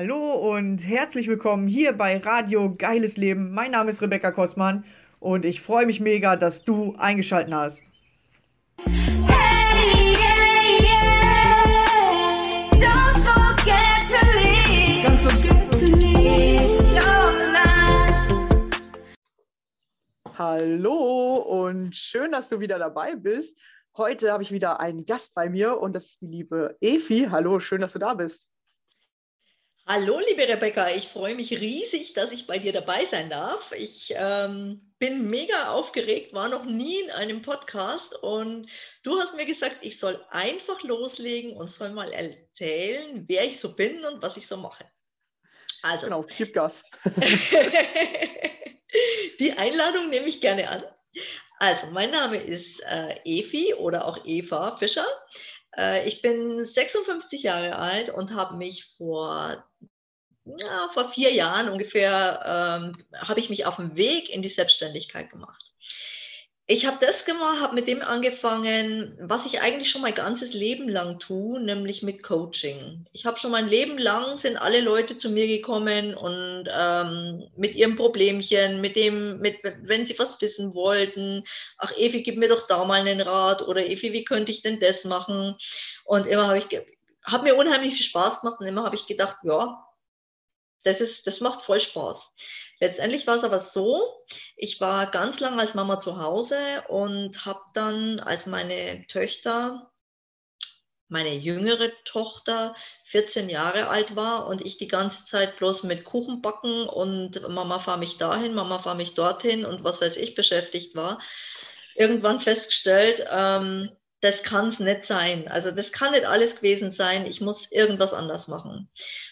Hallo und herzlich willkommen hier bei Radio Geiles Leben. Mein Name ist Rebecca Kostmann und ich freue mich mega, dass du eingeschaltet hast. Hey, yeah, yeah. Don't forget to leave. Don't forget to leave your life. Hallo und schön, dass du wieder dabei bist. Heute habe ich wieder einen Gast bei mir und das ist die liebe Efi. Hallo, schön, dass du da bist. Hallo, liebe Rebecca, ich freue mich riesig, dass ich bei dir dabei sein darf. Ich ähm, bin mega aufgeregt, war noch nie in einem Podcast und du hast mir gesagt, ich soll einfach loslegen und soll mal erzählen, wer ich so bin und was ich so mache. Also, Genau, gib Gas. die Einladung nehme ich gerne an. Also, mein Name ist äh, Efi oder auch Eva Fischer. Äh, ich bin 56 Jahre alt und habe mich vor, ja, vor vier Jahren ungefähr, ähm, habe ich mich auf den Weg in die Selbstständigkeit gemacht. Ich habe das gemacht, habe mit dem angefangen, was ich eigentlich schon mein ganzes Leben lang tue, nämlich mit Coaching. Ich habe schon mein Leben lang sind alle Leute zu mir gekommen und ähm, mit ihrem Problemchen, mit dem, mit, wenn sie was wissen wollten, ach Evi, gib mir doch da mal einen Rat oder Evi, wie könnte ich denn das machen? Und immer habe ich, hat mir unheimlich viel Spaß gemacht und immer habe ich gedacht, ja, das ist, das macht voll Spaß. Letztendlich war es aber so, ich war ganz lange als Mama zu Hause und habe dann, als meine Töchter, meine jüngere Tochter 14 Jahre alt war und ich die ganze Zeit bloß mit Kuchen backen und Mama fahr mich dahin, Mama fahr mich dorthin und was weiß ich beschäftigt war, irgendwann festgestellt, ähm, das kann es nicht sein. Also das kann nicht alles gewesen sein. Ich muss irgendwas anders machen.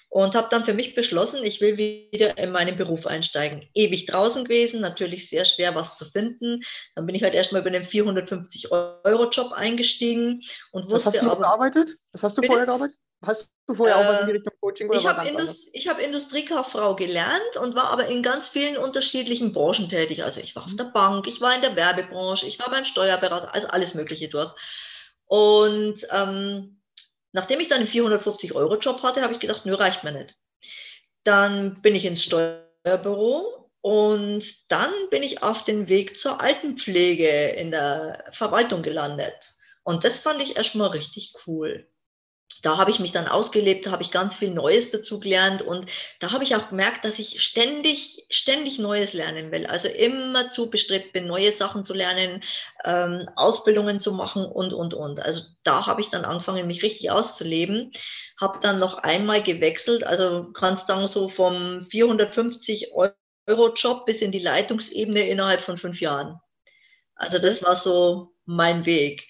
Und habe dann für mich beschlossen, ich will wieder in meinen Beruf einsteigen. Ewig draußen gewesen, natürlich sehr schwer was zu finden. Dann bin ich halt erstmal über den 450-Euro-Job eingestiegen und Was hast wusste du aber, gearbeitet? Was hast du Bitte? vorher gearbeitet? Hast du vorher auch was in die Äh, Richtung Coaching oder ich habe ganz anders? Indus ich hab Industriekauffrau gelernt und war aber in ganz vielen unterschiedlichen Branchen tätig. Also ich war auf der Bank, ich war in der Werbebranche, ich war beim Steuerberater, also alles Mögliche durch. Und ähm, nachdem ich dann einen 450-Euro-Job hatte, habe ich gedacht, nö, reicht mir nicht. Dann bin ich ins Steuerbüro und dann bin ich auf den Weg zur Altenpflege in der Verwaltung gelandet. Und das fand ich erstmal richtig cool da habe ich mich dann ausgelebt, da habe ich ganz viel Neues dazu gelernt und da habe ich auch gemerkt, dass ich ständig, ständig Neues lernen will. Also immer zu bestrebt bin, neue Sachen zu lernen, ähm, Ausbildungen zu machen und, und, und. Also da habe ich dann angefangen, mich richtig auszuleben. Habe dann noch einmal gewechselt, also kannst sagen, so vom 450 Euro Job bis in die Leitungsebene innerhalb von fünf Jahren. Also das war so mein Weg.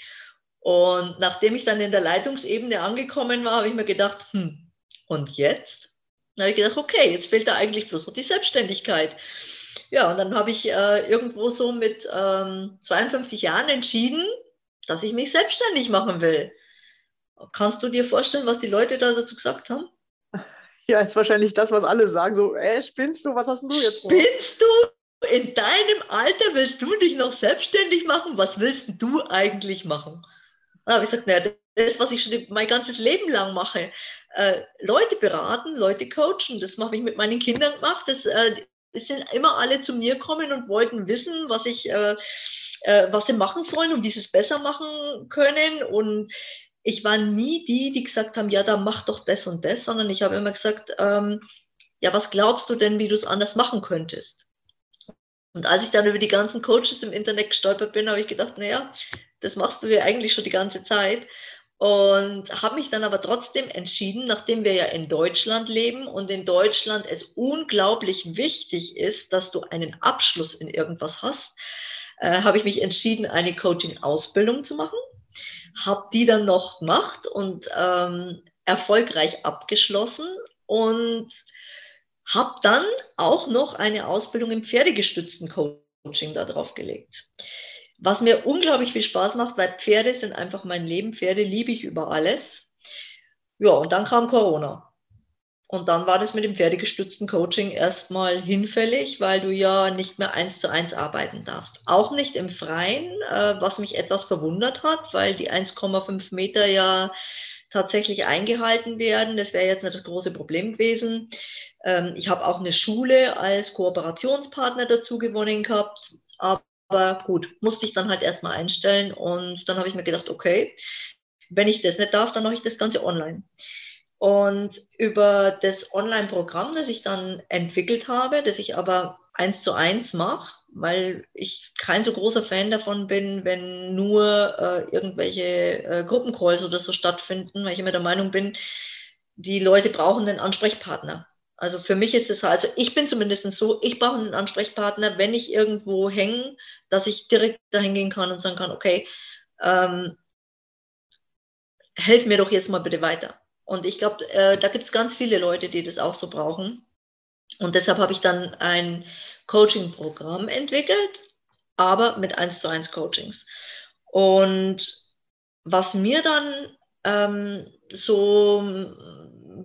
Und nachdem ich dann in der Leitungsebene angekommen war, habe ich mir gedacht, hm, und jetzt? Dann habe ich gedacht, okay, jetzt fehlt da eigentlich bloß noch die Selbstständigkeit. Ja, und dann habe ich äh, irgendwo so mit ähm, 52 Jahren entschieden, dass ich mich selbstständig machen will. Kannst du dir vorstellen, was die Leute da dazu gesagt haben? Ja, ist wahrscheinlich das, was alle sagen. So, äh, spinnst du? Was hast du jetzt vor? Spinnst du? In deinem Alter willst du dich noch selbstständig machen? Was willst du eigentlich machen? Dann habe ich gesagt, naja, das, was ich schon mein ganzes Leben lang mache, äh, Leute beraten, Leute coachen, das habe ich mit meinen Kindern gemacht. Das, äh, sind immer alle zu mir gekommen und wollten wissen, was ich, äh, äh, was sie machen sollen und wie sie es besser machen können. Und ich war nie die, die gesagt haben, ja, dann mach doch das und das, sondern ich habe immer gesagt, ähm, ja, was glaubst du denn, wie du es anders machen könntest? Und als ich dann über die ganzen Coaches im Internet gestolpert bin, habe ich gedacht, naja, das machst du ja eigentlich schon die ganze Zeit. Und habe mich dann aber trotzdem entschieden, nachdem wir ja in Deutschland leben und in Deutschland es unglaublich wichtig ist, dass du einen Abschluss in irgendwas hast, äh, habe ich mich entschieden, eine Coaching-Ausbildung zu machen. Habe die dann noch gemacht und ähm, erfolgreich abgeschlossen und habe dann auch noch eine Ausbildung im pferdegestützten Coaching da drauf gelegt. Was mir unglaublich viel Spaß macht, weil Pferde sind einfach mein Leben. Pferde liebe ich über alles. Ja, und dann kam Corona. Und dann war das mit dem pferdegestützten Coaching erstmal hinfällig, weil du ja nicht mehr eins zu eins arbeiten darfst. Auch nicht im Freien, äh, was mich etwas verwundert hat, weil die 1,5 Meter ja tatsächlich eingehalten werden. Das wäre jetzt nicht das große Problem gewesen. Ähm, ich habe auch eine Schule als Kooperationspartner dazu gewonnen gehabt. Aber gut, musste ich dann halt erstmal einstellen. Und dann habe ich mir gedacht, okay, wenn ich das nicht darf, dann mache ich das Ganze online. Und über das Online-Programm, das ich dann entwickelt habe, das ich aber eins zu eins mache, weil ich kein so großer Fan davon bin, wenn nur äh, irgendwelche äh, Gruppencalls oder so stattfinden, weil ich immer der Meinung bin, die Leute brauchen einen Ansprechpartner. Also für mich ist es, also ich bin zumindest so, ich brauche einen Ansprechpartner, wenn ich irgendwo hänge, dass ich direkt dahin gehen kann und sagen kann, okay, ähm, helf mir doch jetzt mal bitte weiter. Und ich glaube, äh, da gibt es ganz viele Leute, die das auch so brauchen. Und deshalb habe ich dann ein Coaching-Programm entwickelt, aber mit 1 zu 1 Coachings. Und was mir dann ähm, so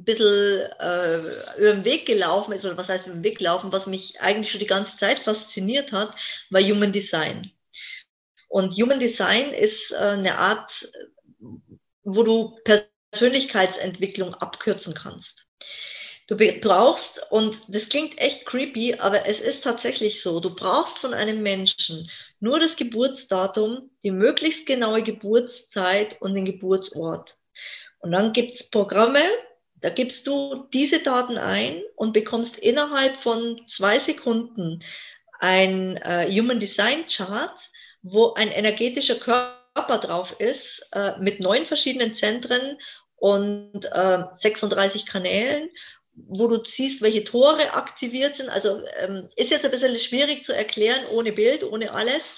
ein bisschen äh, über den Weg gelaufen ist, oder was heißt über den Weg gelaufen, was mich eigentlich schon die ganze Zeit fasziniert hat, war Human Design. Und Human Design ist äh, eine Art, wo du Persönlichkeitsentwicklung abkürzen kannst. Du brauchst, und das klingt echt creepy, aber es ist tatsächlich so, du brauchst von einem Menschen nur das Geburtsdatum, die möglichst genaue Geburtszeit und den Geburtsort. Und dann gibt es Programme, da gibst du diese Daten ein und bekommst innerhalb von zwei Sekunden ein äh, Human Design Chart, wo ein energetischer Körper drauf ist, äh, mit neun verschiedenen Zentren und äh, 36 Kanälen wo du siehst, welche Tore aktiviert sind. Also ähm, ist jetzt ein bisschen schwierig zu erklären, ohne Bild, ohne alles.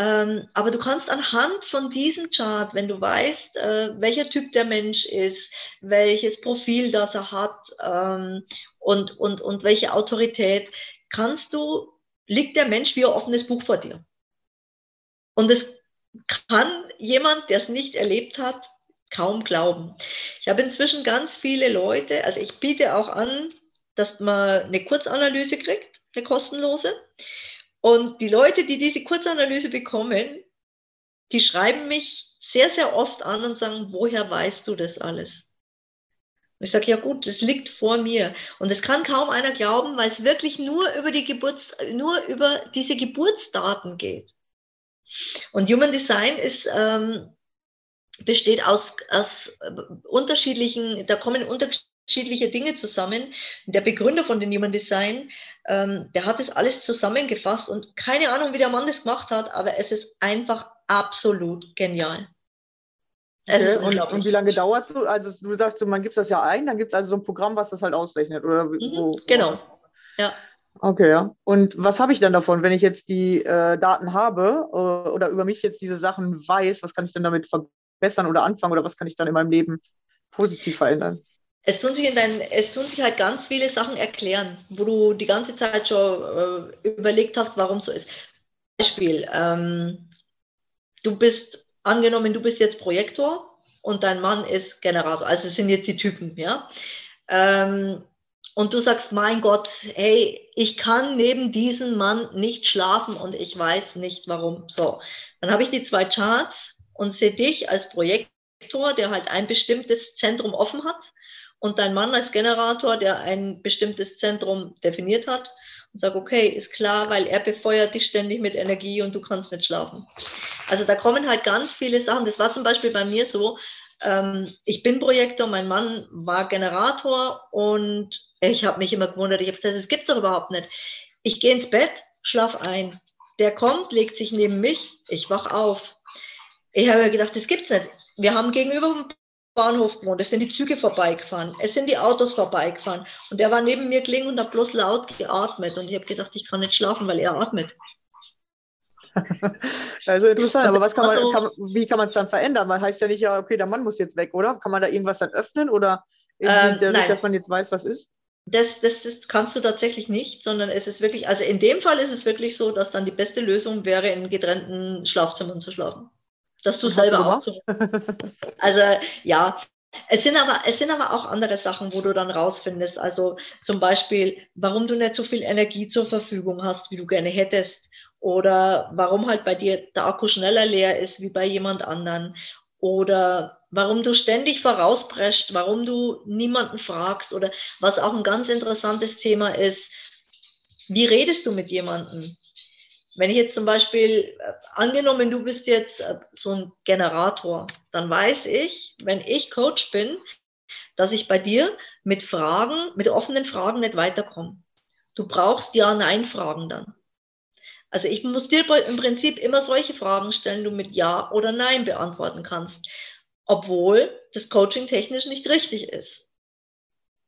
Ähm, aber du kannst anhand von diesem Chart, wenn du weißt, äh, welcher Typ der Mensch ist, welches Profil das er hat ähm, und, und, und welche Autorität, kannst du, liegt der Mensch wie ein offenes Buch vor dir. Und es kann jemand, der es nicht erlebt hat, kaum glauben. Ich habe inzwischen ganz viele Leute, also ich biete auch an, dass man eine Kurzanalyse kriegt, eine kostenlose. Und die Leute, die diese Kurzanalyse bekommen, die schreiben mich sehr, sehr oft an und sagen, woher weißt du das alles? Und ich sage, ja gut, das liegt vor mir. Und das kann kaum einer glauben, weil es wirklich nur über, die Geburts-, nur über diese Geburtsdaten geht. Und Human Design ist ähm, besteht aus, aus äh, unterschiedlichen, da kommen unterschiedliche Dinge zusammen. Der Begründer von den Human Design, ähm, der hat das alles zusammengefasst und keine Ahnung, wie der Mann das gemacht hat, aber es ist einfach absolut genial. Okay, und, und, wie lange dauert so? Also du sagst, man gibt das ja ein, dann gibt es also so ein Programm, was das halt ausrechnet, oder? Mhm, wo, genau. Ja. Okay, ja. Und was habe ich dann davon, wenn ich jetzt die äh, Daten habe äh, oder über mich jetzt diese Sachen weiß, was kann ich denn damit verbessern oder anfangen oder was kann ich dann in meinem Leben positiv verändern? Es tun, sich in dein, es tun sich halt ganz viele Sachen erklären, wo du die ganze Zeit schon äh, überlegt hast, warum so ist. Beispiel, ähm, du bist, angenommen, du bist jetzt Projektor und dein Mann ist Generator, also es sind jetzt die Typen, ja. Ähm, und du sagst, mein Gott, hey, ich kann neben diesem Mann nicht schlafen und ich weiß nicht warum. So, dann habe ich die zwei Charts und sehe dich als Projektor, der halt ein bestimmtes Zentrum offen hat und dein Mann als Generator, der ein bestimmtes Zentrum definiert hat und sage, okay, ist klar, weil er befeuert dich ständig mit Energie und du kannst nicht schlafen. Also da kommen halt ganz viele Sachen. Das war zum Beispiel bei mir so, ähm, ich bin Projektor, mein Mann war Generator und ich habe mich immer gewundert, ich habe gesagt, das gibt es doch überhaupt nicht. Ich gehe ins Bett, schlaf ein. Der kommt, legt sich neben mich, ich wach auf ich habe gedacht, das gibt's nicht. Wir haben gegenüber Bahnhof gewohnt, es sind die Züge vorbeigefahren, es sind die Autos vorbeigefahren und der war neben mir gelegen und hat bloß laut geatmet und ich habe gedacht, ich kann nicht schlafen, weil er atmet. Also interessant, aber was kann man, also, kann, wie kann man es dann verändern? Man heißt ja nicht, ja, okay, der Mann muss jetzt weg, oder? Kann man da irgendwas dann öffnen oder ähm, dadurch, dass man jetzt weiß, was ist? Das, das, das kannst du tatsächlich nicht, sondern es ist wirklich, also in dem Fall ist es wirklich so, dass dann die beste Lösung wäre, in getrennten Schlafzimmern zu schlafen dass du Was selber auch so. Also ja, es sind, aber, es sind aber auch andere Sachen, wo du dann rausfindest. Also zum Beispiel, warum du nicht so viel Energie zur Verfügung hast, wie du gerne hättest. Oder warum halt bei dir der Akku schneller leer ist wie bei jemand anderen. oder warum du ständig vorausprescht, warum du niemanden fragst oder was auch ein ganz interessantes Thema ist, wie redest du mit jemandem? Wenn ich jetzt zum Beispiel, äh, angenommen, du bist jetzt äh, so ein Generator, dann weiß ich, wenn ich Coach bin, dass ich bei dir mit Fragen, mit offenen Fragen nicht weiterkomme. Du brauchst Ja-Nein-Fragen dann. Also ich muss dir im Prinzip immer solche Fragen stellen, du mit Ja oder Nein beantworten kannst, obwohl das Coaching technisch nicht richtig ist.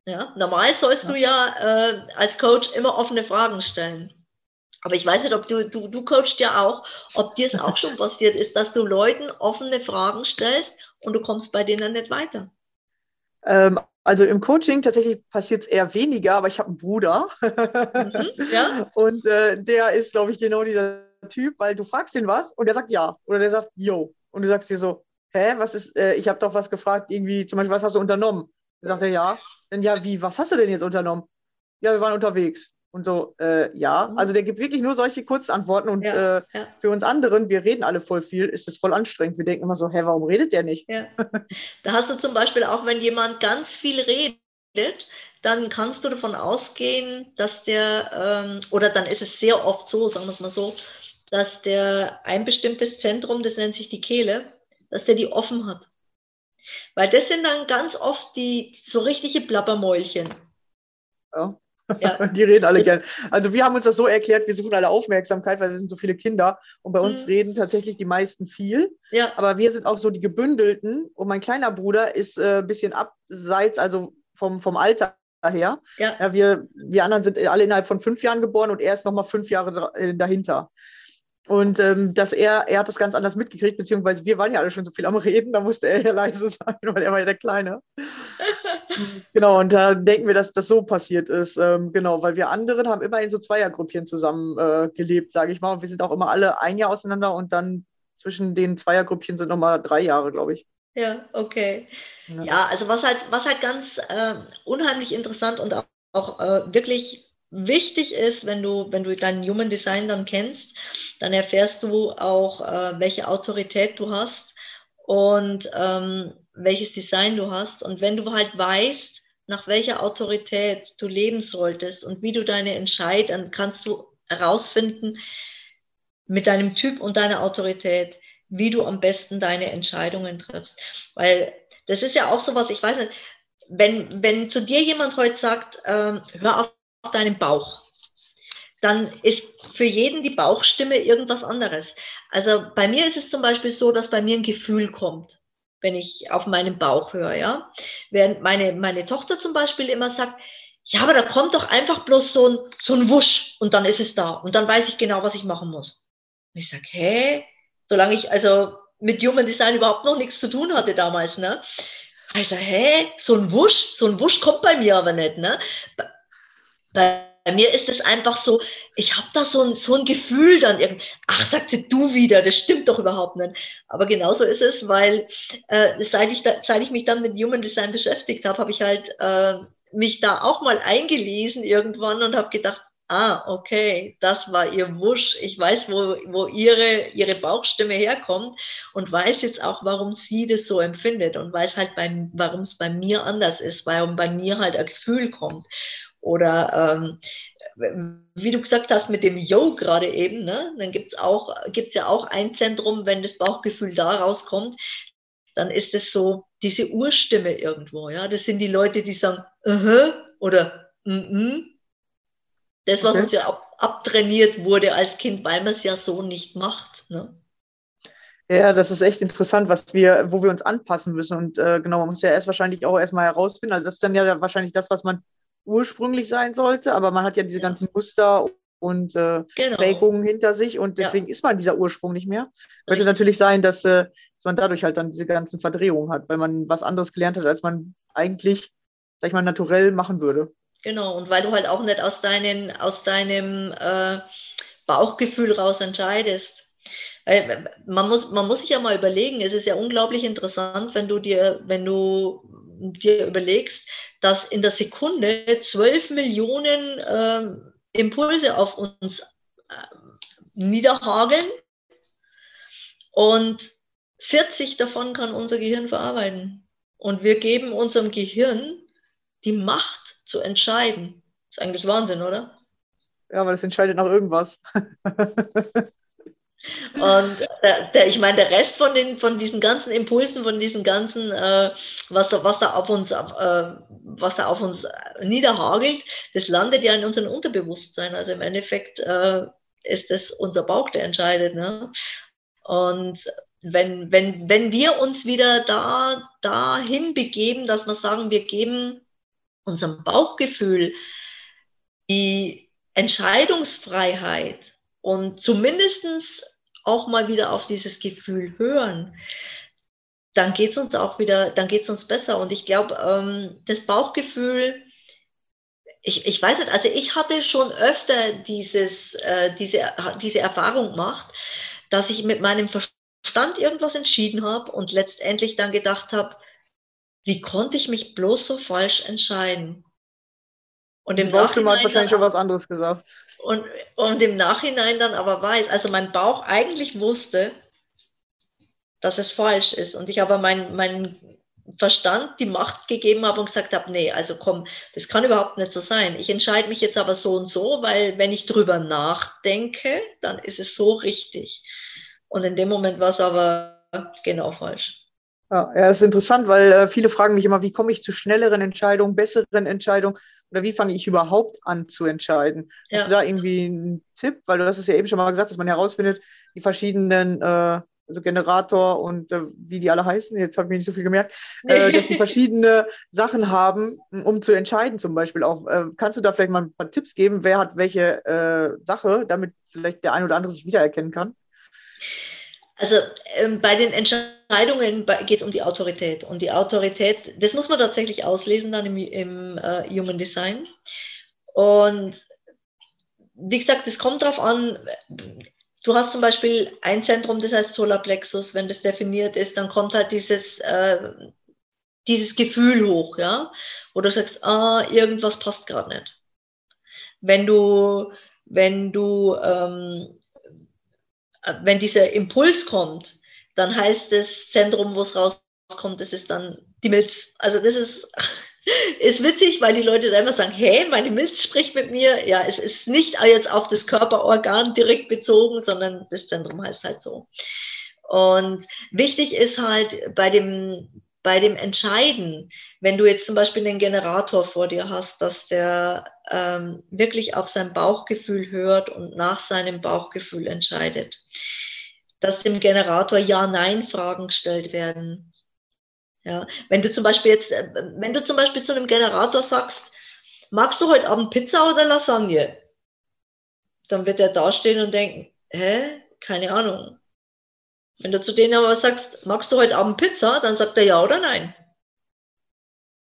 Ja, normal sollst du ja äh, als Coach immer offene Fragen stellen. Aber ich weiß nicht, ob du, du, du coachst ja auch, ob dir es auch schon passiert ist, dass du Leuten offene Fragen stellst und du kommst bei denen nicht weiter. Ähm, also im Coaching tatsächlich passiert es eher weniger, aber ich habe einen Bruder. Mhm, ja. Und äh, der ist, glaube ich, genau dieser Typ, weil du fragst ihn was und der sagt ja. Oder der sagt yo. Und du sagst dir so, hä, was ist, äh, ich habe doch was gefragt, irgendwie, zum Beispiel, was hast du unternommen? Dann sagt er ja. Dann ja, wie, was hast du denn jetzt unternommen? Ja, wir waren unterwegs. Und so, äh, ja, Mhm. also der gibt wirklich nur solche Kurzantworten und Ja, äh, ja. für uns anderen, wir reden alle voll viel, ist es voll anstrengend. Wir denken immer so, hä, warum redet der nicht? Ja. Da hast du zum Beispiel auch, wenn jemand ganz viel redet, dann kannst du davon ausgehen, dass der, ähm, oder dann ist es sehr oft so, sagen wir es mal so, dass der ein bestimmtes Zentrum, das nennt sich die Kehle, dass der die offen hat. Weil das sind dann ganz oft die so richtige Plappermäulchen. Ja. Ja. Die reden alle gern. Also wir haben uns das so erklärt, wir suchen alle Aufmerksamkeit, weil wir sind so viele Kinder und bei uns Mhm. reden tatsächlich die meisten viel. Ja, Aber wir sind auch so die Gebündelten und mein kleiner Bruder ist äh, ein bisschen abseits, also vom, vom Alter her. ja, Ja, wir, wir anderen sind alle innerhalb von fünf Jahren geboren und er ist nochmal fünf Jahre äh, dahinter. Und ähm, dass er, er hat das ganz anders mitgekriegt, beziehungsweise wir waren ja alle schon so viel am Reden, da musste er ja leise sein, weil er war ja der Kleine. genau, und da denken wir, dass das so passiert ist. Ähm, genau, weil wir anderen haben immer in so Zweiergruppchen zusammen äh, gelebt, sage ich mal. Und wir sind auch immer alle ein Jahr auseinander und dann zwischen den Zweiergruppchen sind nochmal drei Jahre, glaube ich. ja, okay. Ja. Ja, also was halt, was halt ganz äh, unheimlich interessant und auch, auch äh, wirklich wichtig ist, wenn du, wenn du dein Human Design dann kennst, dann erfährst du auch, äh, welche Autorität du hast und ähm, welches Design du hast. Und wenn du halt weißt, nach welcher Autorität du leben solltest und wie du deine Entscheid, dann kannst du herausfinden mit deinem Typ und deiner Autorität, wie du am besten deine Entscheidungen triffst. Weil das ist ja auch so was, ich weiß nicht, wenn, wenn zu dir jemand heute sagt, ähm, hör auf deinen Bauch, dann ist für jeden die Bauchstimme irgendwas anderes. Also bei mir ist es zum Beispiel so, dass bei mir ein Gefühl kommt, wenn ich auf meinen Bauch höre, ja. Während meine, meine Tochter zum Beispiel immer sagt, ja, aber da kommt doch einfach bloß so ein, so ein Wusch und dann ist es da und dann weiß ich genau, was ich machen muss. Und ich sage, hä? Solange ich also mit Human Design überhaupt noch nichts zu tun hatte damals, ne? Also, hä? So ein Wusch? So ein Wusch kommt bei mir aber nicht, ne? Bei, mir ist es einfach so, ich habe da so ein, so ein Gefühl dann irgendwie, ach, sagt sie du wieder, das stimmt doch überhaupt nicht. Aber genauso ist es, weil äh, seit, ich da, seit ich mich dann mit Human Design beschäftigt habe, habe ich halt äh, mich da auch mal eingelesen irgendwann und habe gedacht, ah, okay, das war ihr Wusch. Ich weiß, wo, wo ihre, ihre Bauchstimme herkommt und weiß jetzt auch, warum sie das so empfindet und weiß halt, warum es bei mir anders ist, warum bei mir halt ein Gefühl kommt. Oder ähm, wie du gesagt hast mit dem Yo gerade eben, ne, dann gibt es auch, gibt's ja auch ein Zentrum, wenn das Bauchgefühl da rauskommt, dann ist es so diese Urstimme irgendwo. Ja, das sind die Leute, die sagen, uh -huh, oder mm -mm. das, was Okay. uns ja ab, abtrainiert wurde als Kind, weil man es ja so nicht macht. Ne? Ja, das ist echt interessant, was wir, wo wir uns anpassen müssen. Und äh, genau, man muss ja erst wahrscheinlich auch erstmal herausfinden. Also das ist dann ja wahrscheinlich das, was man ursprünglich sein sollte, aber man hat ja diese Ja. ganzen Muster und äh, Genau. Prägungen hinter sich und Ja. deswegen ist man dieser Ursprung nicht mehr. Könnte Richtig. natürlich sein, dass, äh, dass man dadurch halt dann diese ganzen Verdrehungen hat, weil man was anderes gelernt hat, als man eigentlich, sag ich mal, naturell machen würde. Genau, und weil du halt auch nicht aus, deinen, aus deinem äh, Bauchgefühl raus entscheidest. Weil man muss, man muss sich ja mal überlegen, es ist ja unglaublich interessant, wenn du dir, wenn du dir überlegst, dass in der Sekunde 12 Millionen ähm, Impulse auf uns äh, niederhageln und 40 davon kann unser Gehirn verarbeiten. Und wir geben unserem Gehirn die Macht zu entscheiden. Ist eigentlich Wahnsinn, oder? Ja, aber das entscheidet nach irgendwas. Und der, der, ich meine, der Rest von, den, von diesen ganzen Impulsen, von diesen ganzen, äh, was, da, was, da auf uns, äh, was da auf uns niederhagelt, das landet ja in unserem Unterbewusstsein. Also im Endeffekt äh, ist es unser Bauch, der entscheidet. Ne? Und wenn, wenn, wenn wir uns wieder da, dahin begeben, dass wir sagen, wir geben unserem Bauchgefühl die Entscheidungsfreiheit und zumindest auch mal wieder auf dieses Gefühl hören, dann geht es uns auch wieder, dann geht es uns besser. Und ich glaube, ähm, das Bauchgefühl, ich, ich weiß nicht, also ich hatte schon öfter dieses, äh, diese, diese Erfahrung gemacht, dass ich mit meinem Verstand irgendwas entschieden habe und letztendlich dann gedacht habe, wie konnte ich mich bloß so falsch entscheiden? Und im Bauchstimme hat wahrscheinlich schon was anderes gesagt. Und, und im Nachhinein dann aber weiß, also mein Bauch eigentlich wusste, dass es falsch ist. Und ich aber meinen mein Verstand die Macht gegeben habe und gesagt habe, nee, also komm, das kann überhaupt nicht so sein. Ich entscheide mich jetzt aber so und so, weil wenn ich drüber nachdenke, dann ist es so richtig. Und in dem Moment war es aber genau falsch. Ja, ja, das ist interessant, weil äh, viele fragen mich immer, wie komme ich zu schnelleren Entscheidungen, besseren Entscheidungen? Oder wie fange ich überhaupt an zu entscheiden? Ja. Hast du da irgendwie einen Tipp? Weil du hast es ja eben schon mal gesagt, dass man herausfindet, die verschiedenen, äh, also Generator und äh, wie die alle heißen, jetzt habe ich mir nicht so viel gemerkt, äh, dass sie verschiedene Sachen haben, um zu entscheiden zum Beispiel auch. Äh, kannst du da vielleicht mal ein paar Tipps geben, wer hat welche äh, Sache, damit vielleicht der ein oder andere sich wiedererkennen kann? Also ähm, bei den Entscheidungen geht es um die Autorität. Und die Autorität, das muss man tatsächlich auslesen dann im, im äh, Human Design. Und wie gesagt, es kommt darauf an, du hast zum Beispiel ein Zentrum, das heißt Solarplexus, wenn das definiert ist, dann kommt halt dieses, äh, dieses Gefühl hoch, ja, wo du sagst, ah, irgendwas passt gerade nicht. Wenn du, wenn du ähm, wenn dieser Impuls kommt, dann heißt das Zentrum, wo es rauskommt, das ist dann die Milz. Also das ist, ist witzig, weil die Leute dann immer sagen, hey, meine Milz spricht mit mir. Ja, es ist nicht jetzt auf das Körperorgan direkt bezogen, sondern das Zentrum heißt halt so. Und wichtig ist halt bei dem, bei dem Entscheiden, wenn du jetzt zum Beispiel einen Generator vor dir hast, dass der ähm, wirklich auf sein Bauchgefühl hört und nach seinem Bauchgefühl entscheidet, dass dem Generator Ja-Nein-Fragen gestellt werden. Ja, wenn du zum Beispiel jetzt, äh, wenn du zum Beispiel zu einem Generator sagst, magst du heute Abend Pizza oder Lasagne? Dann wird er dastehen und denken, hä? Keine Ahnung. Wenn du zu denen aber sagst, magst du heute Abend Pizza, dann sagt er ja oder nein.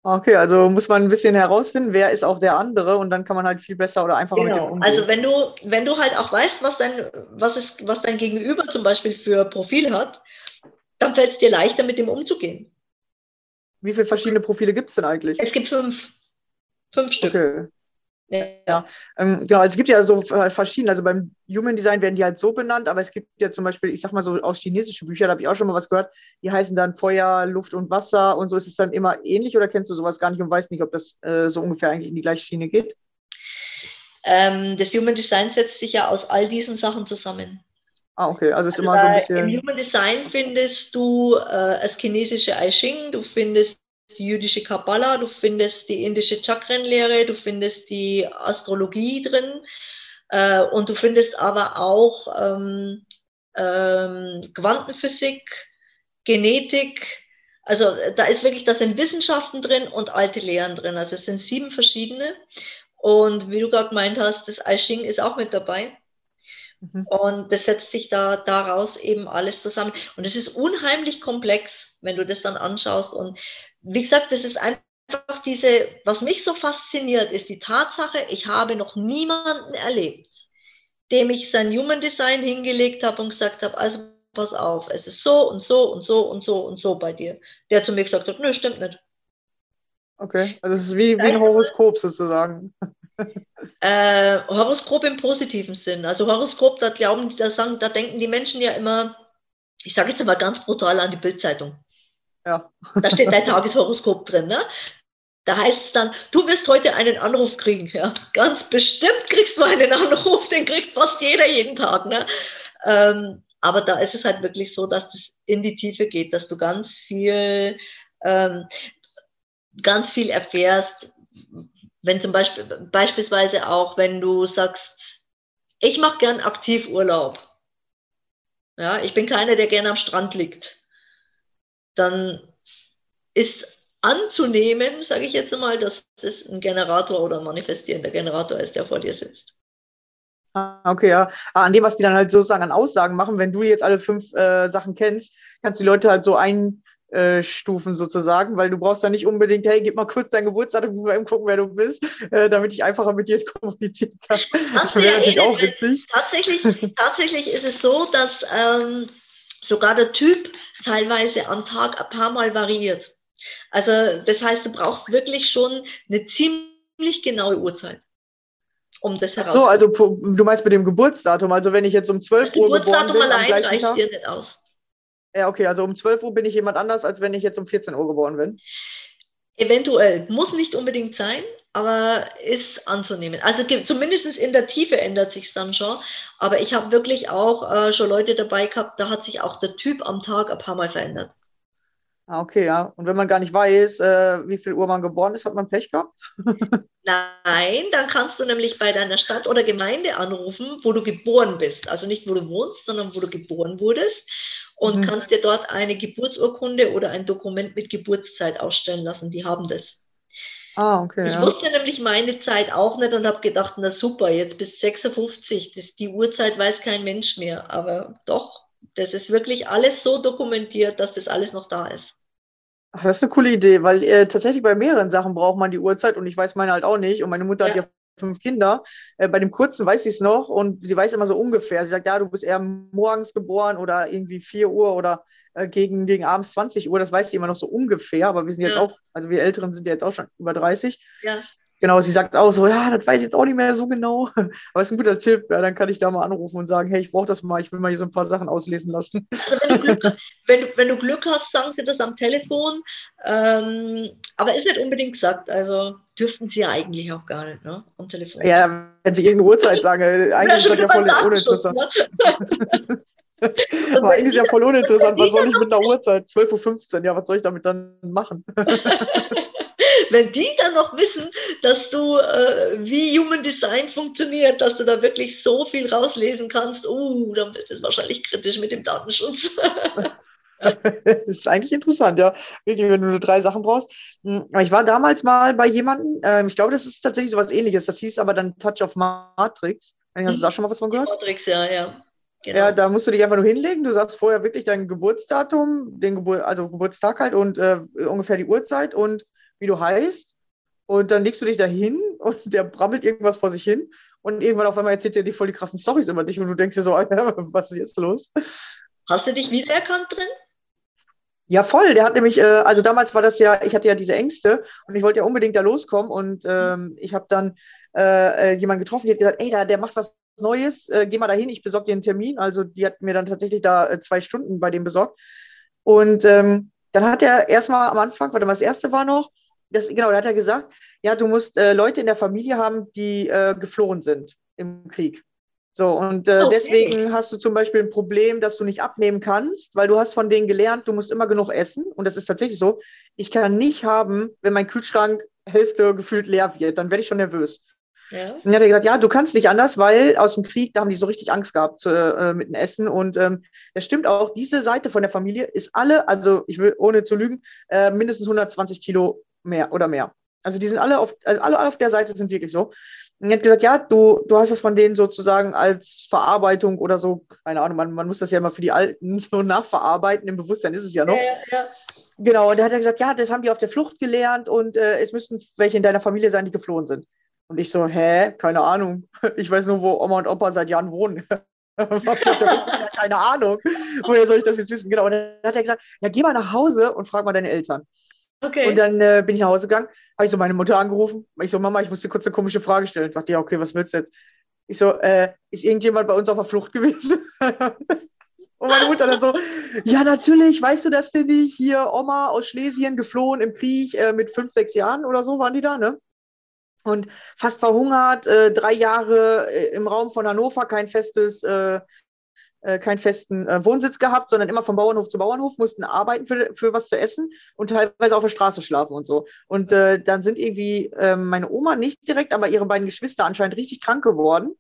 Okay, also muss man ein bisschen herausfinden, wer ist auch der andere und dann kann man halt viel besser oder einfacher genau. mit dem umgehen. Also wenn du, wenn du halt auch weißt, was dein, was, ist, was dein Gegenüber zum Beispiel für Profil hat, dann fällt es dir leichter, mit dem umzugehen. Wie viele verschiedene Profile gibt es denn eigentlich? Es gibt fünf. Fünf Stück. Okay. Ja, ähm, genau. Also es gibt ja so verschiedene, also beim Human Design werden die halt so benannt, aber es gibt ja zum Beispiel, ich sag mal so aus chinesischen Büchern, da habe ich auch schon mal was gehört, die heißen dann Feuer, Luft und Wasser und so. Ist es dann immer ähnlich oder kennst du sowas gar nicht und weißt nicht, ob das äh, so ungefähr eigentlich in die gleiche Schiene geht? Ähm, das Human Design setzt sich ja aus all diesen Sachen zusammen. Ah, okay, also es ist also immer so ein bisschen. Im Human Design findest du äh, das chinesische I Ching, du findest die jüdische Kabbala, du findest die indische Chakrenlehre, du findest die Astrologie drin äh, und du findest aber auch ähm, ähm, Quantenphysik, Genetik. Also da ist wirklich, da sind Wissenschaften drin und alte Lehren drin. Also es sind sieben verschiedene. Und wie du gerade gemeint hast, das I Ching ist auch mit dabei. Mhm. Und das setzt sich da daraus eben alles zusammen. Und es ist unheimlich komplex, wenn du das dann anschaust. Und wie gesagt, das ist einfach diese, was mich so fasziniert, ist die Tatsache, ich habe noch niemanden erlebt, dem ich sein Human Design hingelegt habe und gesagt habe, also pass auf, es ist so und so und so und so und so bei dir. Der zu mir gesagt hat, nö, stimmt nicht. Okay, also es ist wie, wie ein Horoskop sozusagen. Äh, Horoskop im positiven Sinn. Also Horoskop, da glauben, da sagen, da denken die Menschen ja immer, ich sage jetzt mal ganz brutal an die Bildzeitung. Ja. Da steht dein Tageshoroskop drin, ne? Da heißt es dann, du wirst heute einen Anruf kriegen. Ja, ganz bestimmt kriegst du einen Anruf, den kriegt fast jeder jeden Tag. Ne? Ähm, aber da ist es halt wirklich so, dass es in die Tiefe geht, dass du ganz viel, ähm, ganz viel erfährst. Wenn zum Beispiel, beispielsweise auch, wenn du sagst, ich mache gern Aktivurlaub. Ja, ich bin keiner, der gerne am Strand liegt. Dann ist anzunehmen, sage ich jetzt mal, dass das ein Generator oder ein manifestierender Generator ist, der vor dir sitzt. Ah, Okay, ja. Ah, An dem, was die dann halt sozusagen an Aussagen machen, wenn du jetzt alle fünf äh, Sachen kennst, kannst du die Leute halt so einstufen sozusagen, weil du brauchst dann nicht unbedingt, hey, gib mal kurz dein Geburtsdatum, mal eben gucken, wer du bist, äh, damit ich einfacher mit dir kommunizieren kann. Das du ja wäre natürlich auch witzig. Tatsächlich, tatsächlich ist es so, dass ähm, sogar der Typ teilweise am Tag ein paar Mal variiert. Also das heißt, du brauchst wirklich schon eine ziemlich genaue Uhrzeit, um das So, herauszufinden. also pu- du meinst mit dem Geburtsdatum, also wenn ich jetzt um 12 das Uhr geboren Geburtsdatum bin am allein reicht Tag, dir nicht aus. ja okay, also um 12 Uhr bin ich jemand anders, als wenn ich jetzt um 14 Uhr geboren bin. Eventuell, muss nicht unbedingt sein, aber ist anzunehmen. Also zumindest in der Tiefe ändert sich dann schon. Aber ich habe wirklich auch äh, schon Leute dabei gehabt, da hat sich auch der Typ am Tag ein paar Mal verändert. Ah, okay, ja. Und wenn man gar nicht weiß, äh, wie viel Uhr man geboren ist, hat man Pech gehabt? Nein, dann kannst du nämlich bei deiner Stadt oder Gemeinde anrufen, wo du geboren bist. Also nicht, wo du wohnst, sondern wo du geboren wurdest. Und Mhm. kannst dir dort eine Geburtsurkunde oder ein Dokument mit Geburtszeit ausstellen lassen. Die haben das. Ah, okay, Ich ja. wusste nämlich meine Zeit auch nicht und habe gedacht, na super, jetzt bis 56, das, die Uhrzeit weiß kein Mensch mehr. Aber doch, das ist wirklich alles so dokumentiert, dass das alles noch da ist. Ach, das ist eine coole Idee, weil äh, tatsächlich bei mehreren Sachen braucht man die Uhrzeit und ich weiß meine halt auch nicht. Und meine Mutter hat Ja. ja fünf Kinder. Äh, bei dem kurzen weiß sie es noch und sie weiß immer so ungefähr. Sie sagt, ja, du bist eher morgens geboren oder irgendwie 4 Uhr oder äh, gegen, gegen abends 20 Uhr. Das weiß sie immer noch so ungefähr, aber wir sind jetzt Ja. auch, also wir Älteren sind ja jetzt auch schon über 30. Ja, Genau, sie sagt auch so, ja, das weiß ich jetzt auch nicht mehr so genau. Aber ist ein guter Tipp. Ja, dann kann ich da mal anrufen und sagen, hey, ich brauche das mal, ich will mal hier so ein paar Sachen auslesen lassen. also wenn du Glück, wenn du, wenn du Glück hast, sagen sie das am Telefon. Ähm, aber ist nicht unbedingt gesagt. Also dürften sie ja eigentlich auch gar nicht, ne? Am Telefon. Ja, wenn sie irgendeine Uhrzeit sagen, äh, eigentlich ist das ja über voll uninteressant. ne? Aber eigentlich ist ja voll uninteressant. Was soll ich mit einer Uhrzeit? 12.15 Uhr, ja, was soll ich damit dann machen? Wenn die dann noch wissen, dass du, äh, wie Human Design funktioniert, dass du da wirklich so viel rauslesen kannst, uh, dann wird es wahrscheinlich kritisch mit dem Datenschutz. Das ist eigentlich interessant, ja. Wirklich, wenn du nur drei Sachen brauchst. Hm, Ich war damals mal bei jemandem, ähm, ich glaube, das ist tatsächlich sowas ähnliches. Das hieß aber dann Touch of Matrix. Hast du da schon mal was von gehört? Matrix, ja, ja. Genau. Ja, da musst du dich einfach nur hinlegen. Du sagst vorher wirklich dein Geburtsdatum, den Gebur also Geburtstag halt und äh, ungefähr die Uhrzeit und wie du heißt. Und dann legst du dich da hin und der brabbelt irgendwas vor sich hin. Und irgendwann auf einmal erzählt er dir voll die krassen Storys über dich und du denkst dir so, Alter, was ist jetzt los? Hast du dich wiedererkannt drin? Ja, voll. Der hat nämlich, äh, also damals war das ja, ich hatte ja diese Ängste und ich wollte ja unbedingt da loskommen und ähm, ich habe dann äh, äh, jemanden getroffen, die hat gesagt, ey, da, der macht was Neues, äh, geh mal dahin, ich besorge dir einen Termin. Also die hat mir dann tatsächlich da äh, zwei Stunden bei dem besorgt. Und ähm, dann hat er erstmal am Anfang, warte mal, das erste war noch, das, genau, da hat er gesagt, ja, du musst äh, Leute in der Familie haben, die äh, geflohen sind im Krieg. So, und äh, Okay. deswegen hast du zum Beispiel ein Problem, dass du nicht abnehmen kannst, weil du hast von denen gelernt, du musst immer genug essen. Und das ist tatsächlich so. Ich kann nicht haben, wenn mein Kühlschrank Hälfte gefühlt leer wird, dann werde ich schon nervös. Ja. Und dann hat er gesagt, ja, du kannst nicht anders, weil aus dem Krieg, da haben die so richtig Angst gehabt äh, mit dem Essen. Und ähm, das stimmt auch, diese Seite von der Familie ist alle, also ich will ohne zu lügen, äh, mindestens 120 Kilo mehr oder mehr. Also die sind alle auf, also alle auf der Seite sind wirklich so. Und er hat gesagt, ja, du, du hast das von denen sozusagen als Verarbeitung oder so, keine Ahnung, man, man muss das ja immer für die Alten so nachverarbeiten, im Bewusstsein ist es ja noch. Ja, ja. Genau, und da hat er gesagt, ja, das haben die auf der Flucht gelernt und äh, es müssten welche in deiner Familie sein, die geflohen sind. Und ich so, hä? Keine Ahnung. Ich weiß nur, wo Oma und Opa seit Jahren wohnen. keine Ahnung. Woher soll ich das jetzt wissen? Genau. Und dann hat er gesagt, ja, geh mal nach Hause und frag mal deine Eltern. Okay. Und dann äh, bin ich nach Hause gegangen, habe ich so meine Mutter angerufen. Ich so, Mama, ich muss dir kurz eine komische Frage stellen. Sagt die, ja, okay, was willst du jetzt? Ich so, äh, ist irgendjemand bei uns auf der Flucht gewesen? und meine Mutter dann so, ja, natürlich, weißt du das denn nicht? Hier, Oma aus Schlesien geflohen im Krieg äh, mit fünf, sechs Jahren oder so waren die da, ne? Und fast verhungert, äh, drei Jahre äh, im Raum von Hannover, kein festes, äh, äh, keinen festen äh, Wohnsitz gehabt, sondern immer von Bauernhof zu Bauernhof, mussten arbeiten für, für was zu essen und teilweise auf der Straße schlafen und so. Und äh, dann sind irgendwie äh, meine Oma nicht direkt, aber ihre beiden Geschwister anscheinend richtig krank geworden.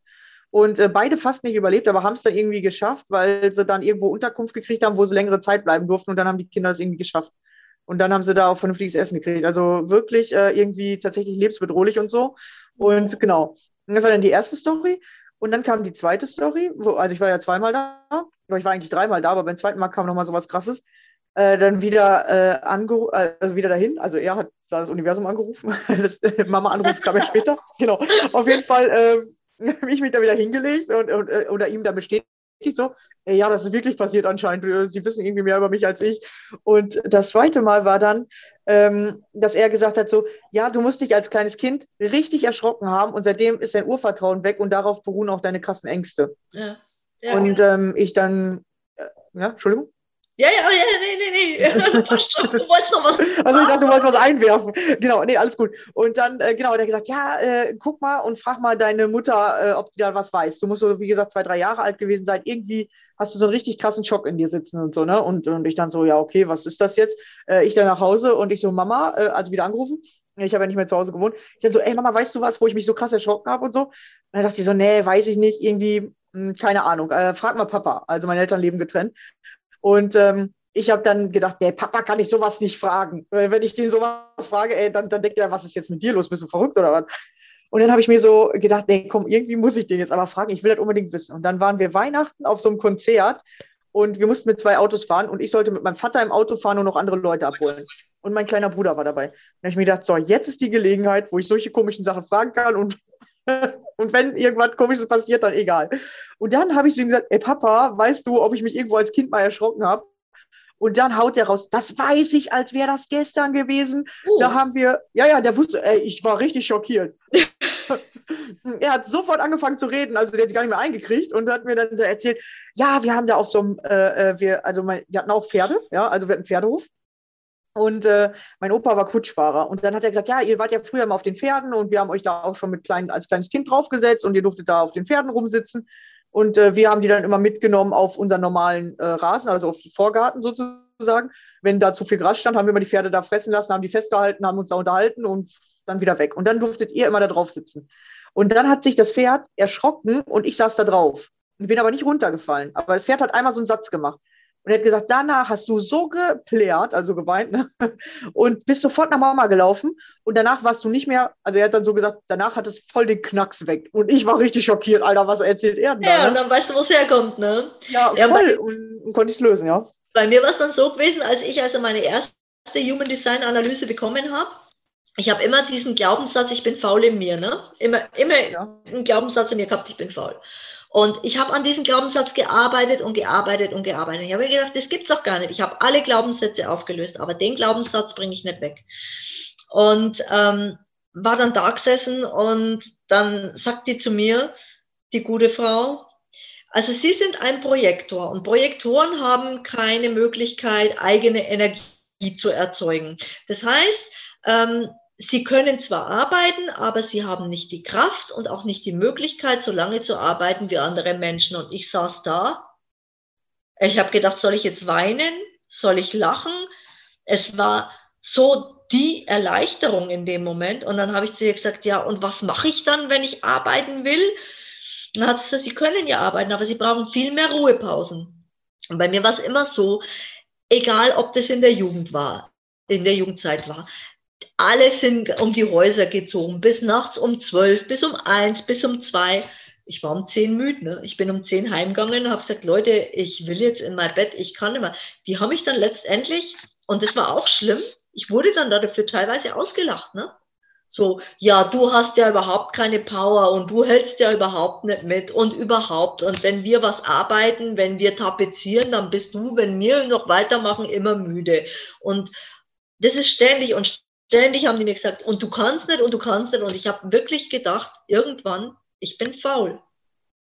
Und äh, beide fast nicht überlebt, aber haben es dann irgendwie geschafft, weil sie dann irgendwo Unterkunft gekriegt haben, wo sie längere Zeit bleiben durften. Und dann haben die Kinder es irgendwie geschafft. Und dann haben sie da auch vernünftiges Essen gekriegt. Also wirklich äh, irgendwie tatsächlich lebensbedrohlich und so. Und genau. Das war dann die erste Story. Und dann kam die zweite Story, wo, also ich war ja zweimal da, ich war eigentlich dreimal da, aber beim zweiten Mal kam nochmal so was krasses. Äh, dann wieder äh, angeru äh, also wieder dahin. Also er hat da das Universum angerufen. das äh, Mama-Anruf kam ja später. genau. Auf jeden Fall äh, habe ich mich da wieder hingelegt und, und äh, oder ihm da bestätigt so, äh, ja, das ist wirklich passiert anscheinend. Äh, Sie wissen irgendwie mehr über mich als ich. Und das zweite Mal war dann, ähm, dass er gesagt hat, so, ja, du musst dich als kleines Kind richtig erschrocken haben und seitdem ist dein Urvertrauen weg und darauf beruhen auch deine krassen Ängste. Ja. Ja, und ähm, ich dann, äh, ja, Entschuldigung? Ja, ja, ja, nee, nee, nee. Du wolltest noch was. Also ich dachte, du wolltest was einwerfen. Genau, nee, alles gut. Und dann, äh, genau, der hat gesagt, ja, äh, guck mal und frag mal deine Mutter, äh, ob die da was weiß. Du musst so, wie gesagt, zwei, drei Jahre alt gewesen sein. Irgendwie hast du so einen richtig krassen Schock in dir sitzen und so, ne? Und, und ich dann so, ja, okay, was ist das jetzt? Äh, ich dann nach Hause und ich so, Mama, äh, also wieder angerufen. Ich habe ja nicht mehr zu Hause gewohnt. Ich dann so, ey Mama, weißt du was, wo ich mich so krass erschrocken habe und so? Und dann sagt die so, nee, weiß ich nicht, irgendwie, mh, keine Ahnung. Äh, frag mal Papa. Also meine Eltern leben getrennt. Und ähm, ich habe dann gedacht, der Papa kann ich sowas nicht fragen. Wenn ich den sowas frage, ey, dann, dann denkt er, was ist jetzt mit dir los? Bist du verrückt oder was? Und dann habe ich mir so gedacht, nee, komm, irgendwie muss ich den jetzt aber fragen. Ich will das unbedingt wissen. Und dann waren wir Weihnachten auf so einem Konzert und wir mussten mit zwei Autos fahren und ich sollte mit meinem Vater im Auto fahren und noch andere Leute abholen. Und mein kleiner Bruder war dabei. Und dann habe ich mir gedacht, so, jetzt ist die Gelegenheit, wo ich solche komischen Sachen fragen kann und, und wenn irgendwas Komisches passiert, dann egal. Und dann habe ich zu ihm gesagt, ey Papa, weißt du, ob ich mich irgendwo als Kind mal erschrocken habe? Und dann haut er raus, das weiß ich, als wäre das gestern gewesen. Oh. Da haben wir, ja, ja, der wusste, ey, ich war richtig schockiert. er hat sofort angefangen zu reden, also der hat gar nicht mehr eingekriegt und hat mir dann so erzählt, ja, wir haben da auf so einem, äh, äh, wir, also mein, wir hatten auch Pferde, ja, also wir hatten einen Pferdehof. Und äh, mein Opa war Kutschfahrer. Und dann hat er gesagt, ja, ihr wart ja früher mal auf den Pferden und wir haben euch da auch schon mit klein, als kleines Kind draufgesetzt und ihr durftet da auf den Pferden rumsitzen. Und äh, wir haben die dann immer mitgenommen auf unseren normalen äh, Rasen, also auf den Vorgarten sozusagen. Wenn da zu viel Gras stand, haben wir immer die Pferde da fressen lassen, haben die festgehalten, haben uns da unterhalten und dann wieder weg. Und dann durftet ihr immer da drauf sitzen. Und dann hat sich das Pferd erschrocken und ich saß da drauf. Und bin aber nicht runtergefallen. Aber das Pferd hat einmal so einen Satz gemacht. Und er hat gesagt, danach hast du so geplärt, also geweint, ne? und bist sofort nach Mama gelaufen. Und danach warst du nicht mehr, also er hat dann so gesagt, danach hat es voll den Knacks weg. Und ich war richtig schockiert, Alter, was erzählt er denn Ja, da? und Ne? dann weißt du, wo es herkommt, ne? Ja, Ja, voll. Und, und konnte ich es lösen, ja. Bei mir war es dann so gewesen, als ich also meine erste Human Design Analyse bekommen habe. Ich habe immer diesen Glaubenssatz, ich bin faul in mir, ne? Immer, immer Ja. einen Glaubenssatz in mir gehabt, ich bin faul. Und ich habe an diesem Glaubenssatz gearbeitet und gearbeitet und gearbeitet. Ich habe mir gedacht, das gibt's doch gar nicht. Ich habe alle Glaubenssätze aufgelöst, aber den Glaubenssatz bringe ich nicht weg. Und ähm, war dann da gesessen und dann sagt die zu mir, die gute Frau, also Sie sind ein Projektor und Projektoren haben keine Möglichkeit, eigene Energie zu erzeugen. Das heißt, ähm, Sie können zwar arbeiten, aber Sie haben nicht die Kraft und auch nicht die Möglichkeit, so lange zu arbeiten wie andere Menschen. Und ich saß da. Ich habe gedacht, soll ich jetzt weinen? Soll ich lachen? Es war so die Erleichterung in dem Moment. Und dann habe ich zu ihr gesagt, ja, und was mache ich dann, wenn ich arbeiten will? Dann hat sie gesagt, Sie können ja arbeiten, aber Sie brauchen viel mehr Ruhepausen. Und bei mir war es immer so, egal ob das in der Jugend war, in der Jugendzeit war, alle sind um die Häuser gezogen, bis nachts um zwölf, bis um eins, bis um zwei. Ich war um zehn müde. Ne? Ich bin um zehn heimgegangen und habe gesagt, Leute, ich will jetzt in mein Bett, ich kann mehr. Die haben mich dann letztendlich, und das war auch schlimm, ich wurde dann dafür teilweise ausgelacht. Ne? So, ja, du hast ja überhaupt keine Power und du hältst ja überhaupt nicht mit und überhaupt. Und wenn wir was arbeiten, wenn wir tapezieren, dann bist du, wenn wir noch weitermachen, immer müde. Und das ist ständig und ständig haben die mir gesagt, und du kannst nicht und du kannst nicht. Und ich habe wirklich gedacht, irgendwann, ich bin faul.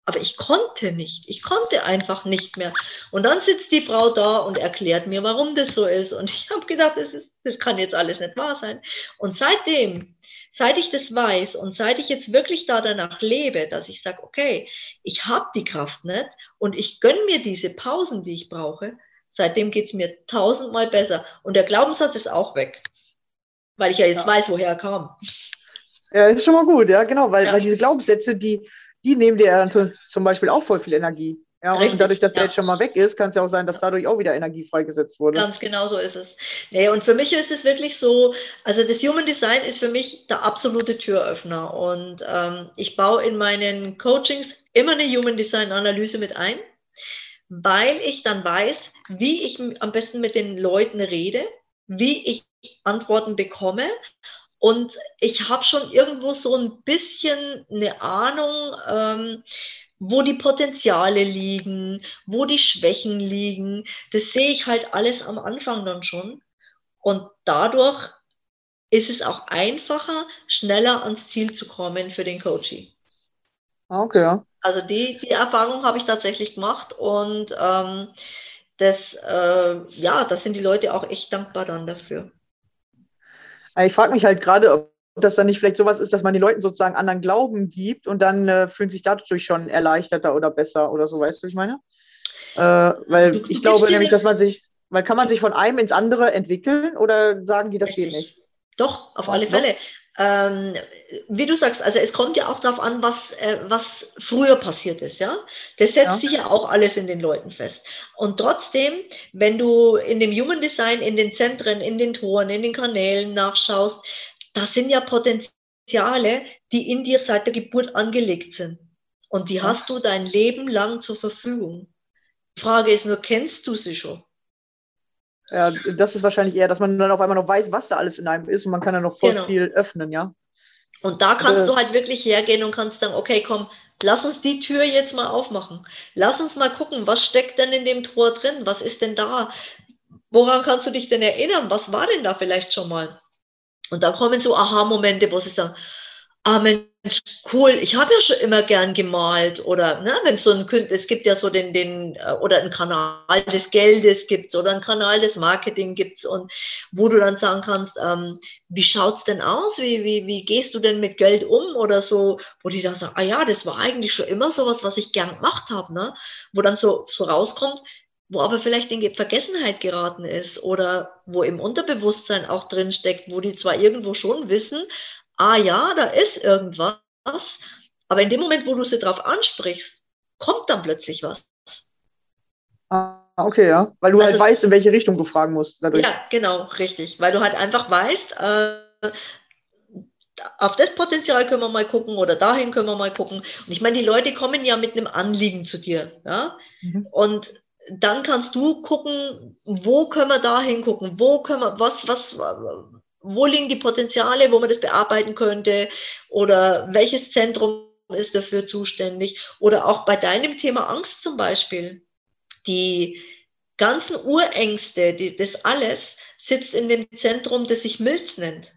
Aber ich konnte nicht. Ich konnte einfach nicht mehr. Und dann sitzt die Frau da und erklärt mir, warum das so ist. Und ich habe gedacht, das, ist, das kann jetzt alles nicht wahr sein. Und seitdem, seit ich das weiß und seit ich jetzt wirklich da danach lebe, dass ich sage, okay, ich habe die Kraft nicht und ich gönne mir diese Pausen, die ich brauche, seitdem geht es mir tausendmal besser. Und der Glaubenssatz ist auch weg, weil ich ja jetzt Ja. weiß, woher er kam. Ja, ist schon mal gut, ja, genau, weil, Ja. weil diese Glaubenssätze, die, die nehmen dir ja dann zum- Beispiel auch voll viel Energie. Ja, und Richtig, dadurch, dass der ja. jetzt schon mal weg ist, kann es ja auch sein, dass dadurch auch wieder Energie freigesetzt wurde. Ganz genau so ist es. Nee, und für mich ist es wirklich so, also das Human Design ist für mich der absolute Türöffner. Und ähm, ich baue in meinen Coachings immer eine Human Design Analyse mit ein, weil ich dann weiß, wie ich am besten mit den Leuten rede, wie ich Antworten bekomme. Und ich habe schon irgendwo so ein bisschen eine Ahnung, ähm, wo die Potenziale liegen, wo die Schwächen liegen. Das sehe ich halt alles am Anfang dann schon. Und dadurch ist es auch einfacher, schneller ans Ziel zu kommen für den Coachee. Okay. Also die, die Erfahrung habe ich tatsächlich gemacht und ähm, das, äh, ja, da sind die Leute auch echt dankbar dann dafür. Aber Ich frage mich halt gerade, ob das dann nicht vielleicht sowas ist, dass man den Leuten sozusagen anderen Glauben gibt und dann äh, fühlen sich dadurch schon erleichterter oder besser oder so, weißt du, wie ich meine? Äh, weil ich glaube nämlich, dass man sich, weil kann man sich von einem ins andere entwickeln oder sagen die, das geht nicht? Doch, auf alle. Fälle. Ähm, wie du sagst, also es kommt ja auch darauf an, was, äh, was früher passiert ist, ja. Das setzt Ja. sich ja auch alles in den Leuten fest. Und trotzdem, wenn du in dem Human Design, in den Zentren, in den Toren, in den Kanälen nachschaust, da sind ja Potenziale, die in dir seit der Geburt angelegt sind. Und die Ja. hast du dein Leben lang zur Verfügung. Die Frage ist nur, kennst du sie schon? Ja, das ist wahrscheinlich eher, dass man dann auf einmal noch weiß, was da alles in einem ist und man kann dann noch voll Genau. viel öffnen, ja. Und da kannst Äh. du halt wirklich hergehen und kannst sagen, okay, komm, lass uns die Tür jetzt mal aufmachen. Lass uns mal gucken, was steckt denn in dem Tor drin? Was ist denn da? Woran kannst du dich denn erinnern? Was war denn da vielleicht schon mal? Und da kommen so Aha-Momente, wo sie sagen, ah Mensch, cool, ich habe ja schon immer gern gemalt oder ne, wenn so ein Kün- es gibt ja so den, den äh, oder einen Kanal des Geldes gibt's oder einen Kanal des Marketing gibt's und wo du dann sagen kannst, ähm, wie schaut's denn aus? Wie, wie, wie gehst du denn mit Geld um oder so, wo die dann sagen, ah ja, das war eigentlich schon immer sowas, was ich gern gemacht habe, ne? Wo dann so, so rauskommt, wo aber vielleicht in Vergessenheit geraten ist oder wo im Unterbewusstsein auch drin steckt, wo die zwar irgendwo schon wissen, ah ja, da ist irgendwas, aber in dem Moment, wo du sie drauf ansprichst, kommt dann plötzlich was. Ah, okay, ja. Weil du halt Also- weißt, in welche Richtung du fragen musst dadurch. Ja, genau, richtig. Weil du halt einfach weißt, äh, auf das Potenzial können wir mal gucken oder dahin können wir mal gucken. Und ich meine, die Leute kommen ja mit einem Anliegen zu dir. Ja? Mhm. Und dann kannst du gucken, wo können wir da hingucken, wo können wir, was, was, wo liegen die Potenziale, wo man das bearbeiten könnte oder welches Zentrum ist dafür zuständig oder auch bei deinem Thema Angst zum Beispiel. Die ganzen Urängste, die, das alles sitzt in dem Zentrum, das sich Milz nennt.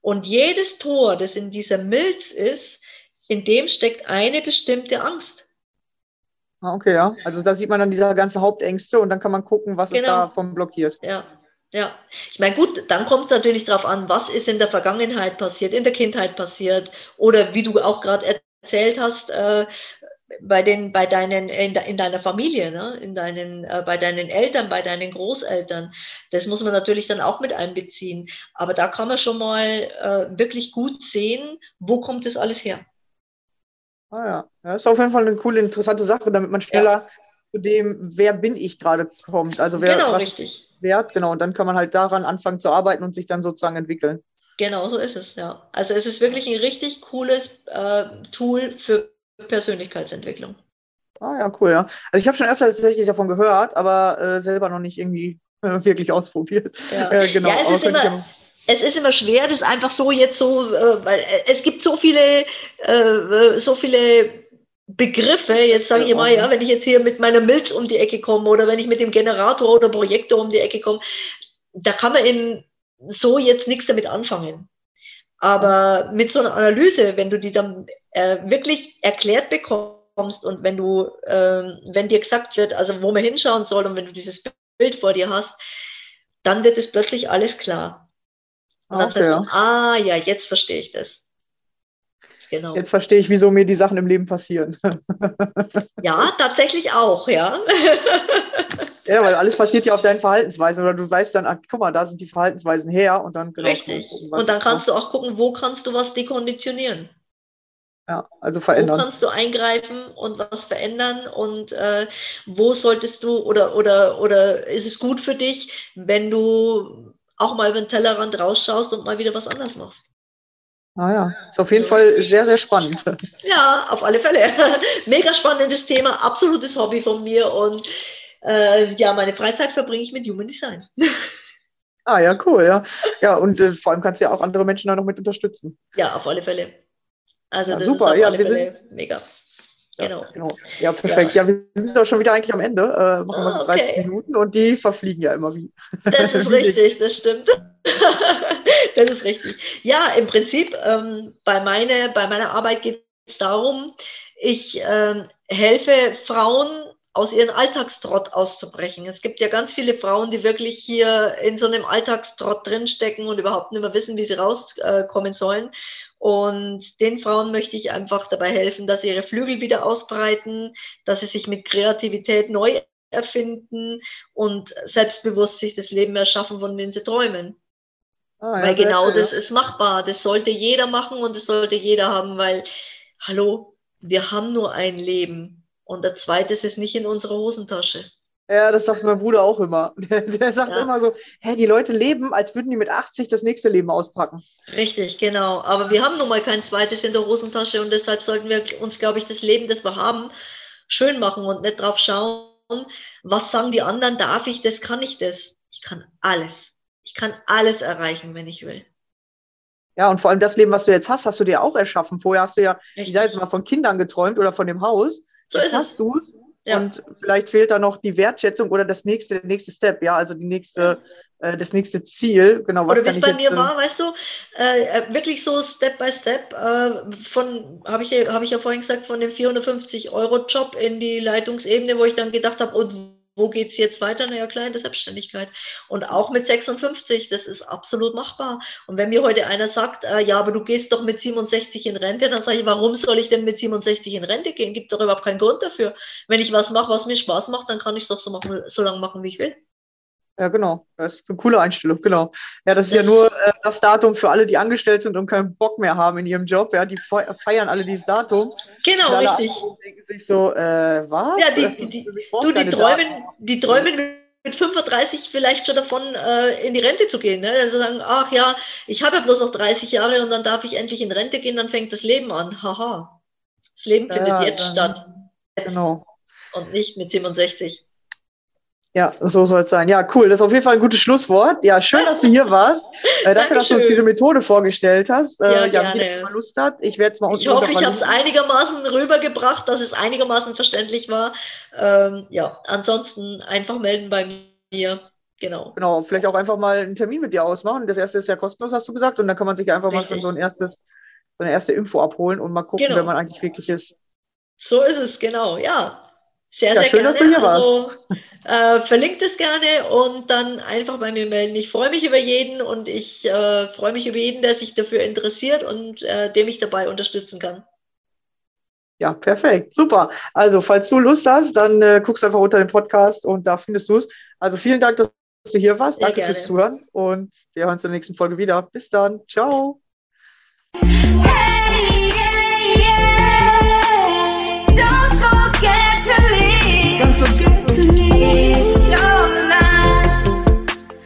Und jedes Tor, das in dieser Milz ist, in dem steckt eine bestimmte Angst. Ah, okay, ja. Also da sieht man dann diese ganzen Hauptängste und dann kann man gucken, was ist Genau. davon blockiert. Ja, ja. Ich meine, gut, dann kommt es natürlich darauf an, was ist in der Vergangenheit passiert, in der Kindheit passiert oder wie du auch gerade erzählt hast, äh, bei, den, bei deinen, in, de, in deiner Familie, ne? in deinen, äh, bei deinen Eltern, bei deinen Großeltern. Das muss man natürlich dann auch mit einbeziehen. Aber da kann man schon mal äh, wirklich gut sehen, wo kommt das alles her. Ah ja. ja, ist auf jeden Fall eine coole, interessante Sache, damit man schneller zu dem, wer bin ich gerade kommt. Also wer genau, was richtig. Wert, genau. Und dann kann man halt daran anfangen zu arbeiten und sich dann sozusagen entwickeln. Genau so ist es, ja. Also es ist wirklich ein richtig cooles äh, Tool für Persönlichkeitsentwicklung. Ah ja, cool, ja. Also ich habe schon öfter tatsächlich davon gehört, aber äh, selber noch nicht irgendwie äh, wirklich ausprobiert. Ja. Äh, genau. Ja, es ist immer- Es ist immer schwer, das einfach so jetzt so, äh, weil äh, es gibt so viele, äh, so viele Begriffe. Jetzt sage ich immer, ja, wenn ich jetzt hier mit meiner Milz um die Ecke komme oder wenn ich mit dem Generator oder Projektor um die Ecke komme, da kann man in so jetzt nichts damit anfangen. Aber mit so einer Analyse, wenn du die dann äh, wirklich erklärt bekommst, kommst und wenn du, ähm, wenn dir gesagt wird, also wo man hinschauen soll und wenn du dieses Bild vor dir hast, dann wird es plötzlich alles klar. Und dann Okay, sagst ja. du, ah ja, jetzt verstehe ich das. Genau. Jetzt verstehe ich, wieso mir die Sachen im Leben passieren. Ja, tatsächlich auch, ja. Ja, weil alles passiert ja auf deinen Verhaltensweisen oder du weißt dann, ach, guck mal, da sind die Verhaltensweisen her und dann genau. Richtig. gucken, Und dann kannst du auch gucken, wo kannst du was dekonditionieren. ja, also Wo verändern. kannst du eingreifen und was verändern und äh, wo solltest du oder, oder, oder ist es gut für dich, wenn du auch mal über den Tellerrand rausschaust und mal wieder was anderes machst? Ah ja, ist auf jeden Fall sehr, sehr spannend. Ja, auf alle Fälle. Mega spannendes Thema, absolutes Hobby von mir und äh, ja, meine Freizeit verbringe ich mit Human Design. Ah ja, cool, ja. Ja, und äh, vor allem kannst du ja auch andere Menschen da noch mit unterstützen. Ja, auf alle Fälle. Also Ja, das super. Ja, wir Fälle mega. Ja, Genau. genau. Ja, perfekt. Ja. wir sind doch schon wieder eigentlich am Ende. Äh, machen wir so Ah, 30 okay. Minuten und die verfliegen ja immer wie. Das ist Wie richtig, das stimmt. das ist richtig. Ja, im Prinzip, ähm, bei, meine, bei meiner Arbeit geht es darum, ich ähm, helfe Frauen aus ihrem Alltagstrott auszubrechen. Es gibt ja ganz viele Frauen, die wirklich hier in so einem Alltagstrott drinstecken und überhaupt nicht mehr wissen, wie sie rauskommen sollen. Und den Frauen möchte ich einfach dabei helfen, dass sie ihre Flügel wieder ausbreiten, dass sie sich mit Kreativität neu erfinden und selbstbewusst sich das Leben erschaffen, von dem sie träumen. Ah, ja, weil genau cool, das ja. ist machbar. Das sollte jeder machen und das sollte jeder haben, weil, hallo, wir haben nur ein Leben. Und der zweite ist nicht in unserer Hosentasche. Ja, das sagt mein Bruder auch immer. Der, der sagt Ja. immer so, hä, die Leute leben, als würden die mit 80 das nächste Leben auspacken. Richtig, genau. Aber wir haben nun mal kein zweites in der Hosentasche und deshalb sollten wir uns, glaube ich, das Leben, das wir haben, schön machen und nicht drauf schauen, was sagen die anderen, darf ich das, kann ich das. Ich kann alles. Ich kann alles erreichen, wenn ich will. Ja, und vor allem das Leben, was du jetzt hast, hast du dir auch erschaffen. Vorher hast du ja, ich Richtig. sage jetzt mal, von Kindern geträumt oder von dem Haus. So jetzt ist es. hast du es. Ja. Und vielleicht fehlt da noch die Wertschätzung oder das nächste, der nächste Step, ja, also die nächste, äh, das nächste Ziel. Genau, was Oder wie es ich bei jetzt, mir äh, war, weißt du, äh, äh, wirklich so Step by Step äh, von, habe ich, hab ich ja vorhin gesagt, von dem 450-Euro-Job in die Leitungsebene, wo ich dann gedacht habe, und wo geht es jetzt weiter? Naja, klar, in der Selbstständigkeit. Und auch mit 56, das ist absolut machbar. Und wenn mir heute einer sagt, äh, ja, aber du gehst doch mit 67 in Rente, dann sage ich, warum soll ich denn mit 67 in Rente gehen? Gibt doch überhaupt keinen Grund dafür. Wenn ich was mache, was mir Spaß macht, dann kann ich es doch so, machen, so lange machen, wie ich will. Ja, genau. Das ist eine coole Einstellung, genau. Ja, das ist ja nur äh, das Datum für alle, die angestellt sind und keinen Bock mehr haben in ihrem Job. Ja, die fe- feiern alle dieses Datum. Genau, alle richtig. denken sich so, äh, was? Ja, die- die- die- Du, die träumen, Daten. die träumen mit 35 vielleicht schon davon, äh, in die Rente zu gehen. Ne? Also sagen, ach ja, ich habe ja bloß noch 30 Jahre und dann darf ich endlich in Rente gehen, dann fängt das Leben an. Haha. Das Leben Ja, findet ja, jetzt dann- statt Genau. und nicht mit 67. Ja, so soll es sein. Ja, cool. Das ist auf jeden Fall ein gutes Schlusswort. Ja, schön, dass du hier warst. Äh, danke, dass du uns diese Methode vorgestellt hast. Äh, Ja, ja, gerne. mal Lust hat, ich werde es mal Ich hoffe, ich habe es einigermaßen rübergebracht, dass es einigermaßen verständlich war. Ähm, ja, ansonsten einfach melden bei mir. Genau. Genau, vielleicht auch einfach mal einen Termin mit dir ausmachen. Das erste ist ja kostenlos, hast du gesagt. Und dann kann man sich einfach mal schon Richtig. so ein erstes, so eine erste Info abholen und mal gucken, Genau. wer man eigentlich wirklich ist. So ist es, genau, ja. Sehr, Ja, sehr schön, gerne. dass du hier also, äh, verlinkt es gerne und dann einfach bei mir melden. Ich freue mich über jeden und ich äh, freue mich über jeden, der sich dafür interessiert und äh, dem ich dabei unterstützen kann. Ja, perfekt. Super. Also, falls du Lust hast, dann äh, guckst du einfach unter dem Podcast und da findest du es. Also, vielen Dank, dass du hier warst. Sehr Danke gerne. fürs Zuhören und wir hören uns in der nächsten Folge wieder. Bis dann. Ciao. Hey,